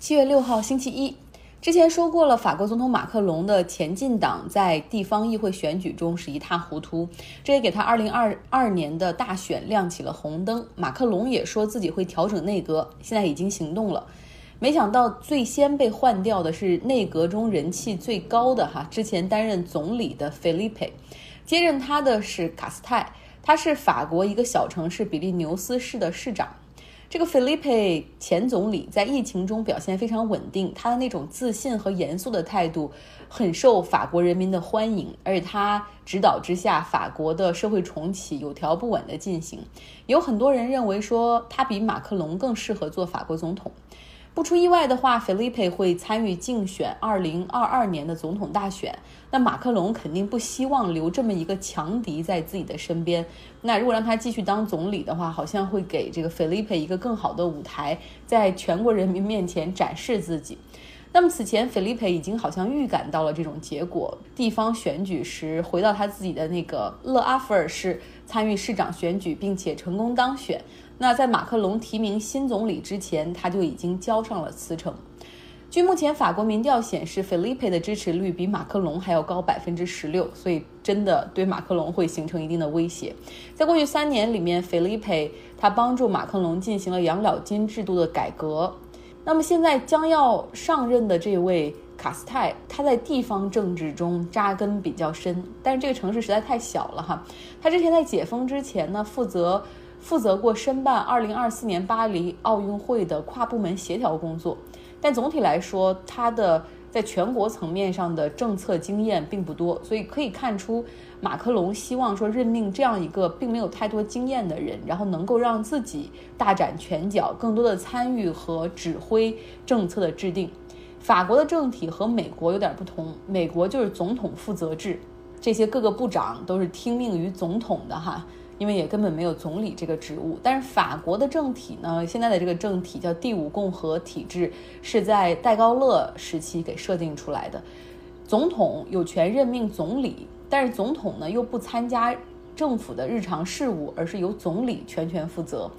七月六号星期一，之前说过了，法国总统马克龙的前进党在地方议会选举中是一塌糊涂，这也给他二零二二年的大选亮起了红灯。马克龙也说自己会调整内阁，现在已经行动了。没想到最先被换掉的是内阁中人气最高的哈，之前担任总理的菲利佩接任他的是卡斯泰，他是法国一个小城市比利牛斯市的市长。这个 Felipe 前总理在疫情中表现非常稳定，他的那种自信和严肃的态度很受法国人民的欢迎，而且他指导之下，法国的社会重启有条不紊地进行。有很多人认为说他比马克龙更适合做法国总统。不出意外的话菲利佩会参与竞选2022年的总统大选。那马克龙肯定不希望留这么一个强敌在自己的身边。那如果让他继续当总理的话，好像会给这个菲利佩一个更好的舞台，在全国人民面前展示自己。那么此前菲利佩已经好像预感到了这种结果。地方选举时，回到他自己的那个勒阿弗尔市参与市长选举，并且成功当选。那在马克龙提名新总理之前，他就已经交上了辞呈。据目前法国民调显示菲利佩的支持率比马克龙还要高百分之十六，所以真的对马克龙会形成一定的威胁。在过去三年里面菲利佩他帮助马克龙进行了养老金制度的改革。那么现在将要上任的这位卡斯泰，他在地方政治中扎根比较深，但是这个城市实在太小了哈。他之前在解封之前呢，负责。负责过申办2024年巴黎奥运会的跨部门协调工作，但总体来说，他的在全国层面上的政策经验并不多，所以可以看出，马克龙希望说任命这样一个并没有太多经验的人，然后能够让自己大展拳脚，更多的参与和指挥政策的制定。法国的政体和美国有点不同，美国就是总统负责制，这些各个部长都是听命于总统的哈。因为也根本没有总理这个职务，但是法国的政体呢，现在的这个政体叫第五共和体制，是在戴高乐时期给设定出来的。总统有权任命总理，但是总统呢又不参加政府的日常事务，而是由总理全权负责。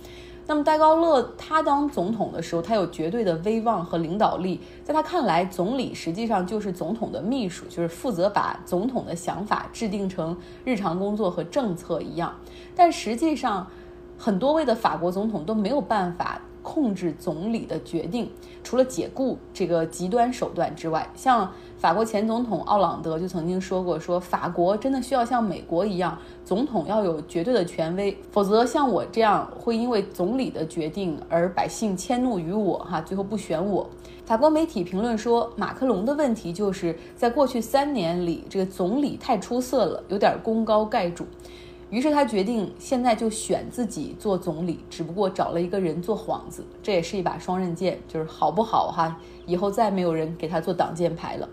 那么戴高乐他当总统的时候，他有绝对的威望和领导力。在他看来，总理实际上就是总统的秘书，就是负责把总统的想法制定成日常工作和政策一样。但实际上，很多位的法国总统都没有办法。控制总理的决定，除了解雇这个极端手段之外，像法国前总统奥朗德就曾经说过：“说法国真的需要像美国一样，总统要有绝对的权威，否则像我这样会因为总理的决定而百姓迁怒于我，哈，最后不选我。”法国媒体评论说，马克龙的问题就是在过去三年里，这个总理太出色了，有点功高盖主。于是他决定现在就选自己做总理，只不过找了一个人做幌子，这也是一把双刃剑，就是好不好哈？以后再没有人给他做挡箭牌了。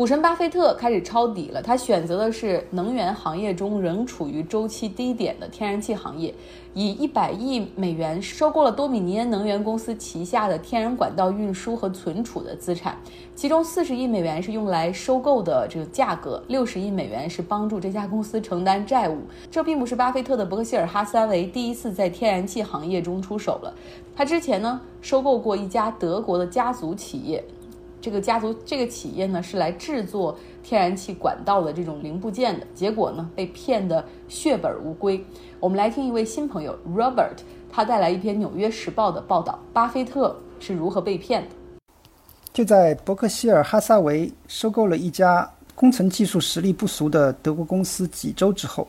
股神巴菲特开始抄底了，他选择的是能源行业中仍处于周期低点的天然气行业，以一百亿美元收购了多米尼安能源公司旗下的天然管道运输和存储的资产，其中四十亿美元是用来收购的这个价格，六十亿美元是帮助这家公司承担债务。这并不是巴菲特的伯克希尔哈撒韦第一次在天然气行业中出手了，他之前呢收购过一家德国的家族企业。这个家族这个企业呢是来制作天然气管道的这种零部件的，结果呢被骗得血本无归。我们来听一位新朋友 Robert，他带来一篇《纽约时报》的报道：巴菲特是如何被骗的。就在伯克希尔哈撒韦收购了一家工程技术实力不俗的德国公司几周之后，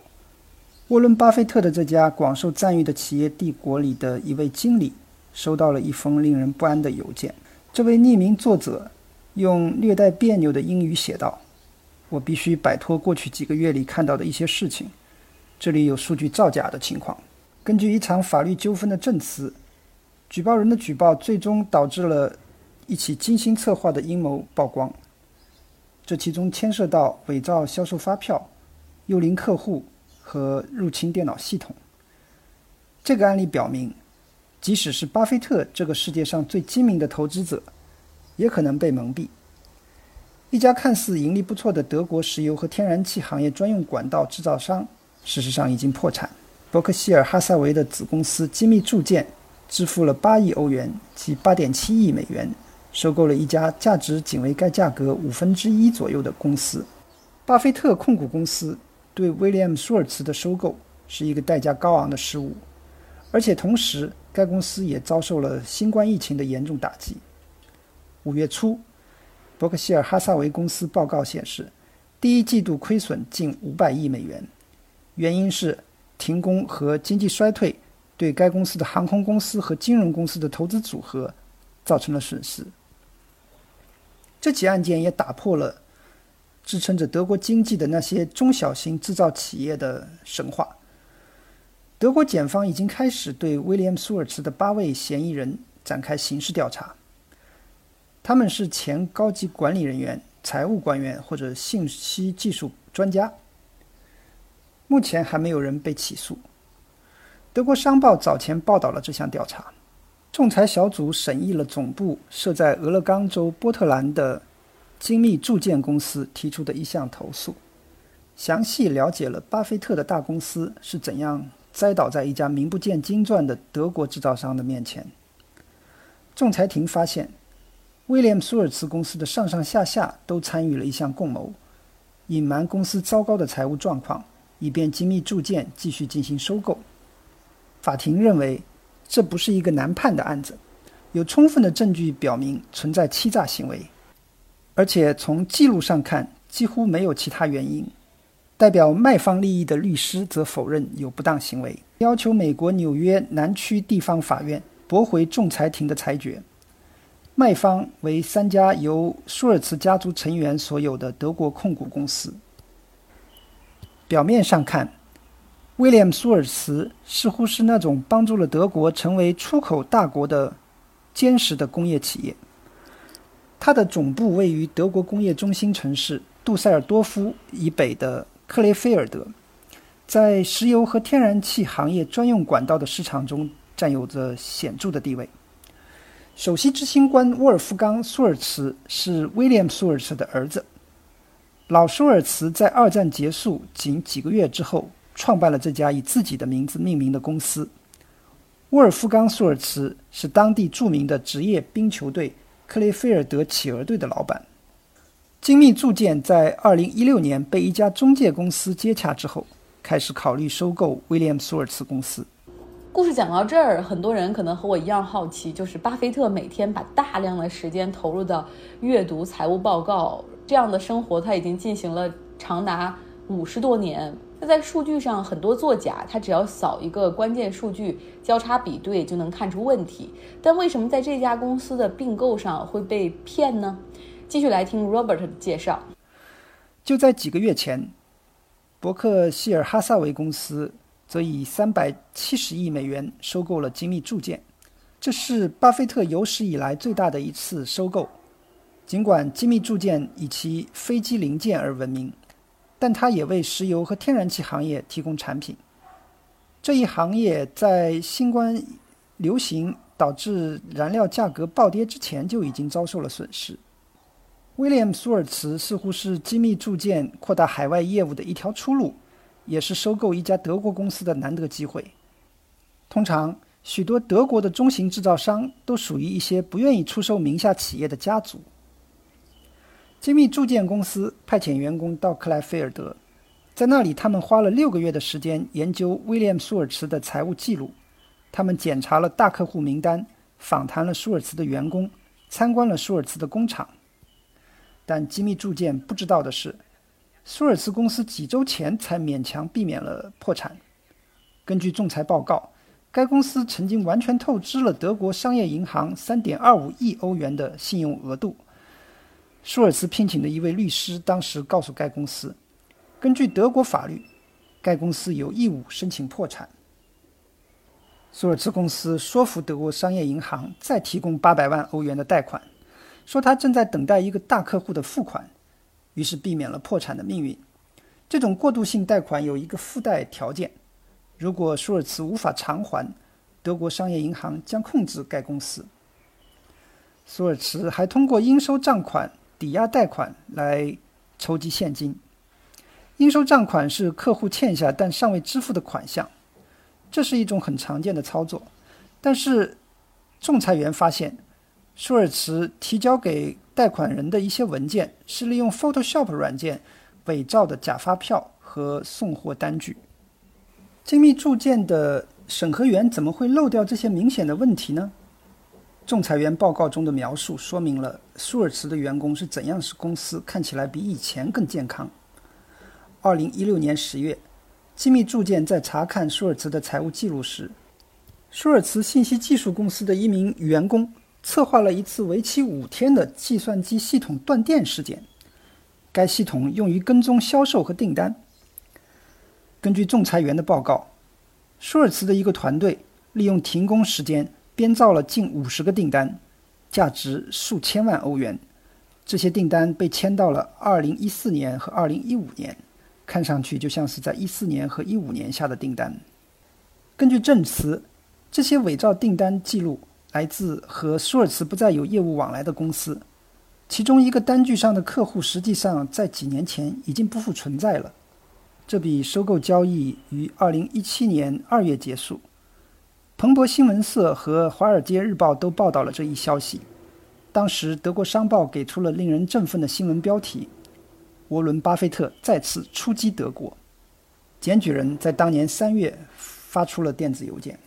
沃伦·巴菲特的这家广受赞誉的企业帝国里的一位经理收到了一封令人不安的邮件。这位匿名作者。用略带别扭的英语写道：“我必须摆脱过去几个月里看到的一些事情。这里有数据造假的情况。根据一场法律纠纷的证词，举报人的举报最终导致了一起精心策划的阴谋曝光。这其中牵涉到伪造销售发票、幽灵客户和入侵电脑系统。这个案例表明，即使是巴菲特这个世界上最精明的投资者。”也可能被蒙蔽。一家看似盈利不错的德国石油和天然气行业专用管道制造商，事实上已经破产。伯克希尔哈撒韦的子公司机密铸件支付了八亿欧元及八点七亿美元，收购了一家价值仅为该价格五分之一左右的公司。巴菲特控股公司对威廉姆·舒尔茨的收购是一个代价高昂的失误，而且同时该公司也遭受了新冠疫情的严重打击。五月初，伯克希尔哈撒韦公司报告显示，第一季度亏损近五百亿美元，原因是停工和经济衰退对该公司的航空公司和金融公司的投资组合造成了损失。这起案件也打破了支撑着德国经济的那些中小型制造企业的神话。德国检方已经开始对威廉·苏尔茨的八位嫌疑人展开刑事调查。他们是前高级管理人员、财务官员或者信息技术专家。目前还没有人被起诉。德国商报早前报道了这项调查。仲裁小组审议了总部设在俄勒冈州波特兰的精密铸件公司提出的一项投诉，详细了解了巴菲特的大公司是怎样栽倒在一家名不见经传的德国制造商的面前。仲裁庭发现。威廉·苏尔茨公司的上上下下都参与了一项共谋，隐瞒公司糟糕的财务状况，以便精密铸件继续进行收购。法庭认为，这不是一个难判的案子，有充分的证据表明存在欺诈行为，而且从记录上看几乎没有其他原因。代表卖方利益的律师则否认有不当行为，要求美国纽约南区地方法院驳回仲裁庭的裁决。卖方为三家由舒尔茨家族成员所有的德国控股公司。表面上看，威廉·舒尔茨似乎是那种帮助了德国成为出口大国的坚实的工业企业。它的总部位于德国工业中心城市杜塞尔多夫以北的克雷菲尔德，在石油和天然气行业专用管道的市场中占有着显著的地位。首席执行官沃尔夫冈·舒尔茨是威廉·舒尔茨的儿子。老舒尔茨在二战结束仅几个月之后，创办了这家以自己的名字命名的公司。沃尔夫冈·舒尔茨是当地著名的职业冰球队克雷菲尔德企鹅队的老板。精密铸件在2016年被一家中介公司接洽之后，开始考虑收购威廉·舒尔茨公司。故事讲到这儿，很多人可能和我一样好奇，就是巴菲特每天把大量的时间投入到阅读财务报告这样的生活，他已经进行了长达五十多年。那在数据上很多作假，他只要扫一个关键数据交叉比对就能看出问题。但为什么在这家公司的并购上会被骗呢？继续来听 Robert 的介绍。就在几个月前，伯克希尔哈萨韦公司。则以三百七十亿美元收购了精密铸件，这是巴菲特有史以来最大的一次收购。尽管精密铸件以其飞机零件而闻名，但它也为石油和天然气行业提供产品。这一行业在新冠流行导致燃料价格暴跌之前就已经遭受了损失。威廉·苏尔茨似乎是精密铸件扩大海外业务的一条出路。也是收购一家德国公司的难得机会。通常，许多德国的中型制造商都属于一些不愿意出售名下企业的家族。精密铸件公司派遣员工到克莱菲尔德，在那里，他们花了六个月的时间研究威廉·舒尔茨的财务记录。他们检查了大客户名单，访谈了舒尔茨的员工，参观了舒尔茨的工厂。但精密铸件不知道的是。舒尔茨公司几周前才勉强避免了破产。根据仲裁报告，该公司曾经完全透支了德国商业银行3.25亿欧元的信用额度。舒尔茨聘请的一位律师当时告诉该公司，根据德国法律，该公司有义务申请破产。舒尔茨公司说服德国商业银行再提供800万欧元的贷款，说他正在等待一个大客户的付款。于是避免了破产的命运。这种过渡性贷款有一个附带条件：如果舒尔茨无法偿还，德国商业银行将控制该公司。舒尔茨还通过应收账款抵押贷款来筹集现金。应收账款是客户欠下但尚未支付的款项，这是一种很常见的操作。但是仲裁员发现，舒尔茨提交给贷款人的一些文件是利用 Photoshop 软件伪造的假发票和送货单据。精密铸件的审核员怎么会漏掉这些明显的问题呢？仲裁员报告中的描述说明了舒尔茨的员工是怎样使公司看起来比以前更健康。二零一六年十月，精密铸件在查看舒尔茨的财务记录时，舒尔茨信息技术公司的一名员工策划了一次为期五天的计算机系统断电事件。该系统用于跟踪销售和订单。根据仲裁员的报告，舒尔茨的一个团队利用停工时间。编造了近五十个订单，价值数千万欧元。这些订单被签到了2014年和2015年，看上去就像是在14年和15年下的订单。根据证词，这些伪造订单记录来自和舒尔茨不再有业务往来的公司。其中一个单据上的客户实际上在几年前已经不复存在了。这笔收购交易于2017年2月结束。彭博新闻社和华尔街日报都报道了这一消息。当时，德国商报给出了令人振奋的新闻标题：“沃伦·巴菲特再次出击德国。”检举人在当年三月发出了电子邮件。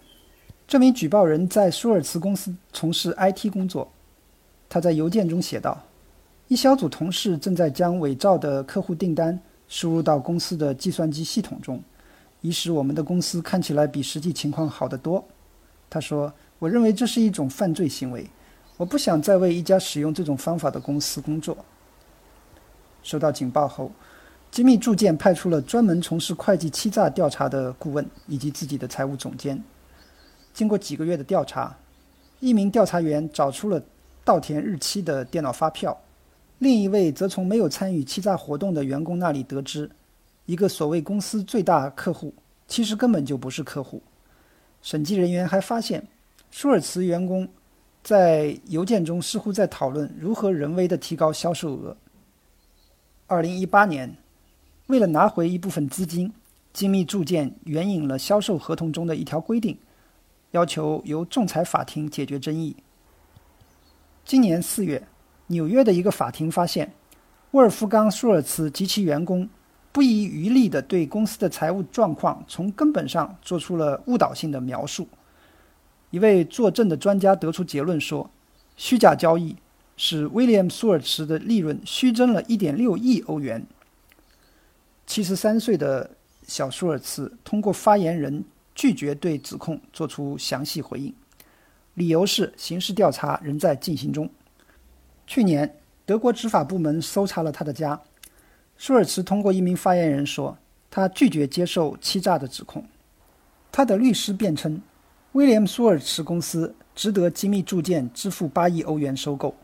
这名举报人在舒尔茨公司从事 IT 工作。他在邮件中写道：“一小组同事正在将伪造的客户订单输入到公司的计算机系统中，以使我们的公司看起来比实际情况好得多。”他说：“我认为这是一种犯罪行为，我不想再为一家使用这种方法的公司工作。”收到警报后，精密铸件派出了专门从事会计欺诈调查的顾问以及自己的财务总监。经过几个月的调查，一名调查员找出了稻田日期的电脑发票，另一位则从没有参与欺诈活动的员工那里得知，一个所谓公司最大客户其实根本就不是客户。审计人员还发现，舒尔茨员工在邮件中似乎在讨论如何人为的提高销售额。二零一八年，为了拿回一部分资金，精密铸件援引了销售合同中的一条规定，要求由仲裁法庭解决争议。今年四月，纽约的一个法庭发现，沃尔夫冈·舒尔茨及其员工。不遗余力地对公司的财务状况从根本上做出了误导性的描述。一位作证的专家得出结论说，虚假交易使威廉·舒尔茨的利润虚增了一点六亿欧元。七十三岁的小舒尔茨通过发言人拒绝对指控作出详细回应，理由是刑事调查仍在进行中。去年，德国执法部门搜查了他的家。舒尔茨通过一名发言人说，他拒绝接受欺诈的指控。他的律师辩称，威廉·舒尔茨公司值得精密铸件支付八亿欧元收购。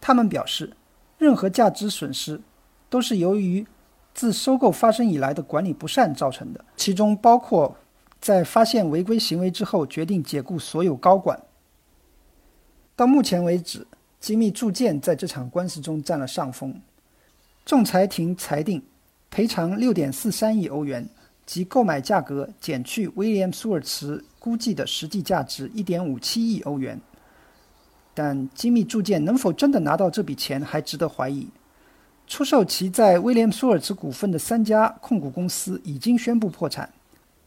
他们表示，任何价值损失都是由于自收购发生以来的管理不善造成的，其中包括在发现违规行为之后决定解雇所有高管。到目前为止，精密铸件在这场官司中占了上风。仲裁庭裁定赔偿六点四三亿欧元，即购买价格减去威廉·舒尔茨估计的实际价值一点五七亿欧元。但精密铸件能否真的拿到这笔钱还值得怀疑。出售其在威廉·舒尔茨股份的三家控股公司已经宣布破产，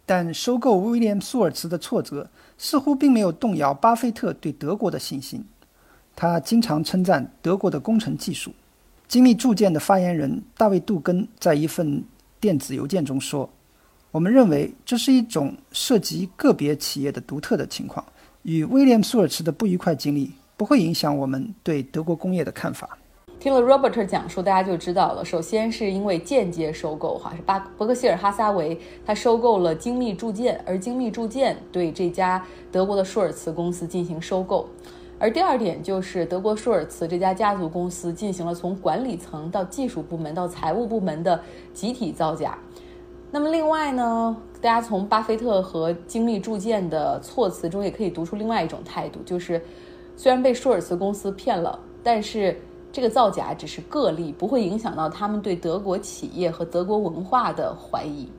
但收购威廉·舒尔茨的挫折似乎并没有动摇巴菲特对德国的信心。他经常称赞德国的工程技术。精密铸件的发言人大卫·杜根在一份电子邮件中说：“我们认为这是一种涉及个别企业的独特的情况，与威廉·舒尔茨的不愉快经历不会影响我们对德国工业的看法。”听了 Robert 讲述，大家就知道了。首先是因为间接收购，哈，是巴伯克希尔哈撒韦他收购了精密铸件，而精密铸件对这家德国的舒尔茨公司进行收购。而第二点就是德国舒尔茨这家家族公司进行了从管理层到技术部门到财务部门的集体造假。那么另外呢，大家从巴菲特和精密铸件的措辞中也可以读出另外一种态度，就是虽然被舒尔茨公司骗了，但是这个造假只是个例，不会影响到他们对德国企业和德国文化的怀疑。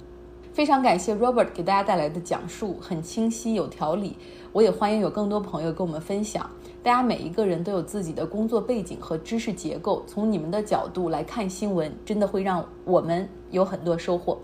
非常感谢 Robert 给大家带来的讲述，很清晰有条理。我也欢迎有更多朋友跟我们分享。大家每一个人都有自己的工作背景和知识结构，从你们的角度来看新闻，真的会让我们有很多收获。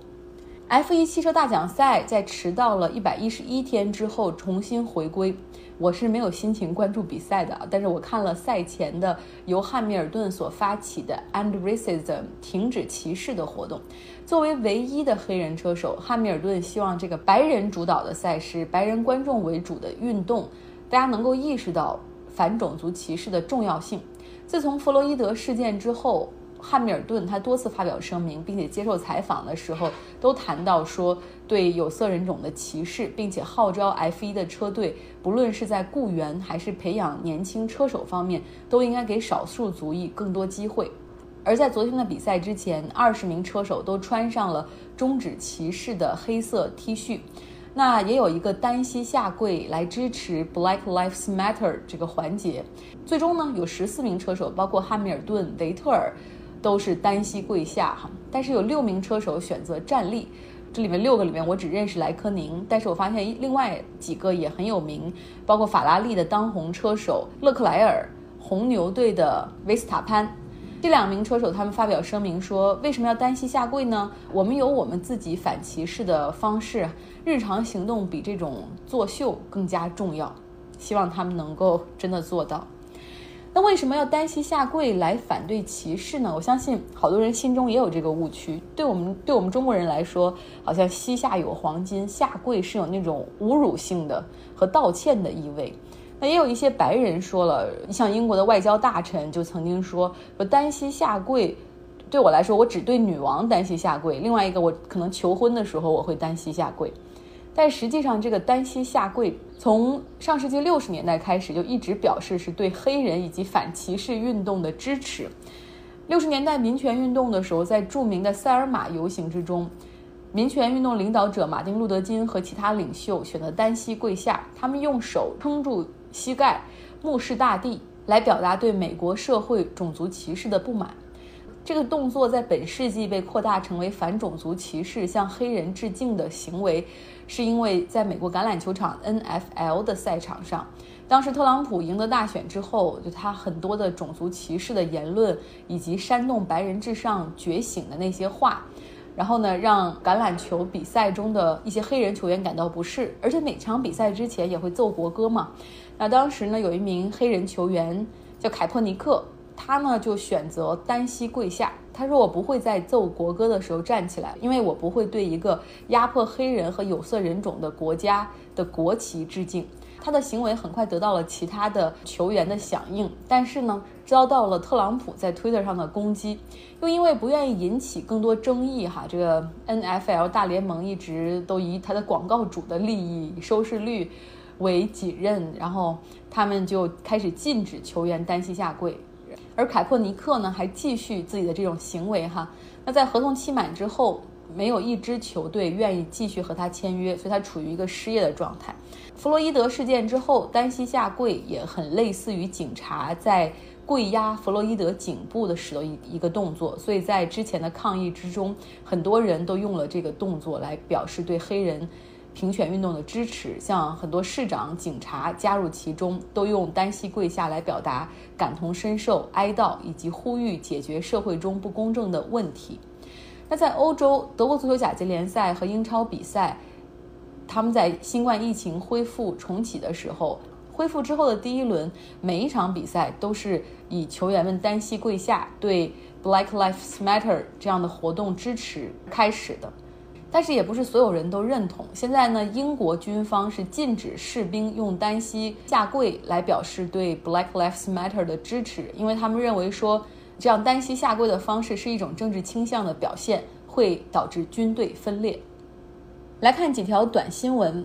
F1 汽车大奖赛在迟到了一百一十一天之后重新回归。我是没有心情关注比赛的，但是我看了赛前的由汉密尔顿所发起的 End Racism 停止歧视的活动。作为唯一的黑人车手，汉密尔顿希望这个白人主导的赛事、白人观众为主的运动，大家能够意识到反种族歧视的重要性。自从弗洛伊德事件之后。汉密尔顿他多次发表声明，并且接受采访的时候都谈到说对有色人种的歧视，并且号召 F1 的车队，不论是在雇员还是培养年轻车手方面，都应该给少数族裔更多机会。而在昨天的比赛之前，二十名车手都穿上了终止歧视的黑色 T 恤，那也有一个单膝下跪来支持 Black Lives Matter 这个环节。最终呢，有十四名车手，包括汉密尔顿、维特尔。都是单膝跪下哈，但是有六名车手选择站立，这里面六个里面我只认识莱科宁，但是我发现另外几个也很有名，包括法拉利的当红车手勒克莱尔、红牛队的维斯塔潘，这两名车手他们发表声明说，为什么要单膝下跪呢？我们有我们自己反歧视的方式，日常行动比这种作秀更加重要，希望他们能够真的做到。那为什么要单膝下跪来反对歧视呢？我相信好多人心中也有这个误区。对我们对我们中国人来说，好像膝下有黄金，下跪是有那种侮辱性的和道歉的意味。那也有一些白人说了，像英国的外交大臣就曾经说说单膝下跪，对我来说，我只对女王单膝下跪。另外一个，我可能求婚的时候我会单膝下跪。但实际上，这个单膝下跪从上世纪六十年代开始就一直表示是对黑人以及反歧视运动的支持。六十年代民权运动的时候，在著名的塞尔玛游行之中，民权运动领导者马丁·路德·金和其他领袖选择单膝跪下，他们用手撑住膝盖，目视大地，来表达对美国社会种族歧视的不满。这个动作在本世纪被扩大成为反种族歧视、向黑人致敬的行为。是因为在美国橄榄球场 NFL 的赛场上，当时特朗普赢得大选之后，就他很多的种族歧视的言论，以及煽动白人至上觉醒的那些话，然后呢，让橄榄球比赛中的一些黑人球员感到不适，而且每场比赛之前也会奏国歌嘛。那当时呢，有一名黑人球员叫凯珀尼克。他呢就选择单膝跪下。他说：“我不会在奏国歌的时候站起来，因为我不会对一个压迫黑人和有色人种的国家的国旗致敬。”他的行为很快得到了其他的球员的响应，但是呢，遭到了特朗普在 Twitter 上的攻击。又因为不愿意引起更多争议，哈，这个 NFL 大联盟一直都以他的广告主的利益、收视率为己任，然后他们就开始禁止球员单膝下跪。而凯珀尼克呢，还继续自己的这种行为哈。那在合同期满之后，没有一支球队愿意继续和他签约，所以他处于一个失业的状态。弗洛伊德事件之后，单膝下跪也很类似于警察在跪压弗洛伊德颈部的时的一一个动作，所以在之前的抗议之中，很多人都用了这个动作来表示对黑人。平权运动的支持，像很多市长、警察加入其中，都用单膝跪下来表达感同身受、哀悼以及呼吁解决社会中不公正的问题。那在欧洲，德国足球甲级联赛和英超比赛，他们在新冠疫情恢复重启的时候，恢复之后的第一轮，每一场比赛都是以球员们单膝跪下对 Black Lives Matter 这样的活动支持开始的。但是也不是所有人都认同。现在呢，英国军方是禁止士兵用单膝下跪来表示对 Black Lives Matter 的支持，因为他们认为说这样单膝下跪的方式是一种政治倾向的表现，会导致军队分裂。来看几条短新闻：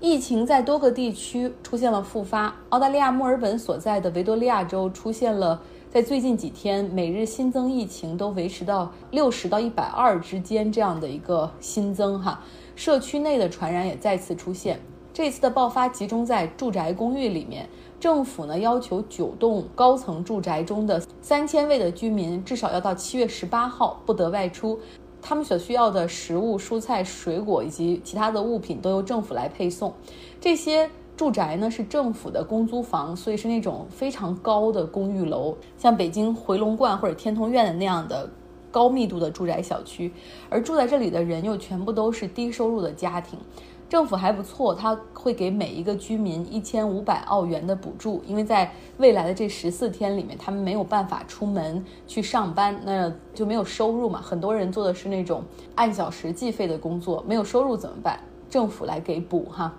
疫情在多个地区出现了复发，澳大利亚墨尔本所在的维多利亚州出现了。在最近几天，每日新增疫情都维持到六十到一百二之间这样的一个新增哈，社区内的传染也再次出现。这次的爆发集中在住宅公寓里面，政府呢要求九栋高层住宅中的三千位的居民至少要到七月十八号不得外出。他们所需要的食物、蔬菜、水果以及其他的物品都由政府来配送。这些住宅呢是政府的公租房，所以是那种非常高的公寓楼，像北京回龙观或者天通苑的那样的高密度的住宅小区。而住在这里的人又全部都是低收入的家庭。政府还不错，他会给每一个居民一千五百澳元的补助，因为在未来的这十四天里面，他们没有办法出门去上班，那就没有收入嘛。很多人做的是那种按小时计费的工作，没有收入怎么办？政府来给补哈。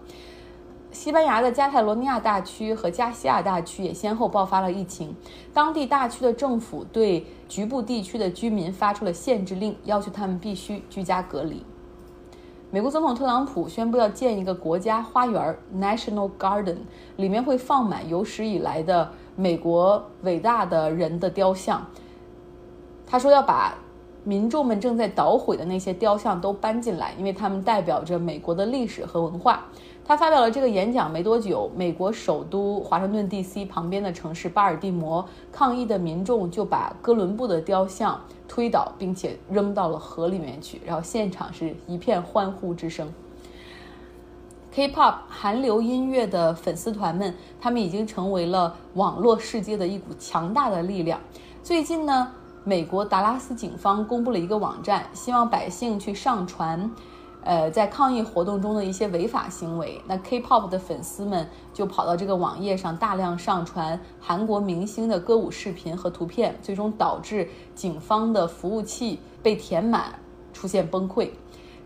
西班牙的加泰罗尼亚大区和加西亚大区也先后爆发了疫情，当地大区的政府对局部地区的居民发出了限制令，要求他们必须居家隔离。美国总统特朗普宣布要建一个国家花园 （National Garden），里面会放满有史以来的美国伟大的人的雕像。他说要把民众们正在捣毁的那些雕像都搬进来，因为他们代表着美国的历史和文化。他发表了这个演讲没多久，美国首都华盛顿 D.C. 旁边的城市巴尔的摩，抗议的民众就把哥伦布的雕像推倒，并且扔到了河里面去，然后现场是一片欢呼之声。K-pop 韩流音乐的粉丝团们，他们已经成为了网络世界的一股强大的力量。最近呢，美国达拉斯警方公布了一个网站，希望百姓去上传。呃，在抗议活动中的一些违法行为，那 K-pop 的粉丝们就跑到这个网页上大量上传韩国明星的歌舞视频和图片，最终导致警方的服务器被填满，出现崩溃。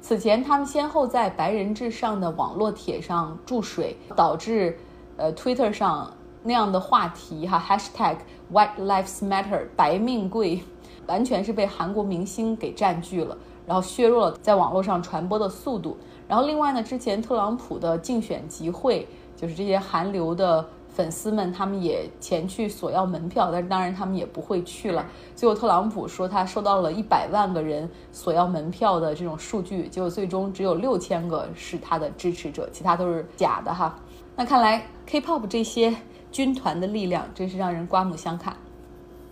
此前，他们先后在白人至上的网络帖上注水，导致呃 Twitter 上那样的话题哈 Hashtag White Lives Matter 白命贵，完全是被韩国明星给占据了。然后削弱了在网络上传播的速度。然后另外呢，之前特朗普的竞选集会，就是这些韩流的粉丝们，他们也前去索要门票，但是当然他们也不会去了。最后特朗普说他收到了一百万个人索要门票的这种数据，结果最终只有六千个是他的支持者，其他都是假的哈。那看来 K-pop 这些军团的力量真是让人刮目相看。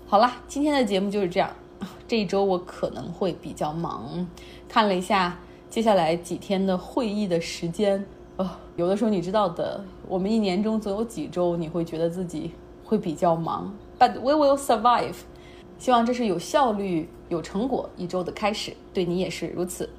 好啦，今天的节目就是这样。这一周我可能会比较忙，看了一下接下来几天的会议的时间，哦，有的时候你知道的，我们一年中总有几周你会觉得自己会比较忙，But we will survive。希望这是有效率、有成果一周的开始，对你也是如此。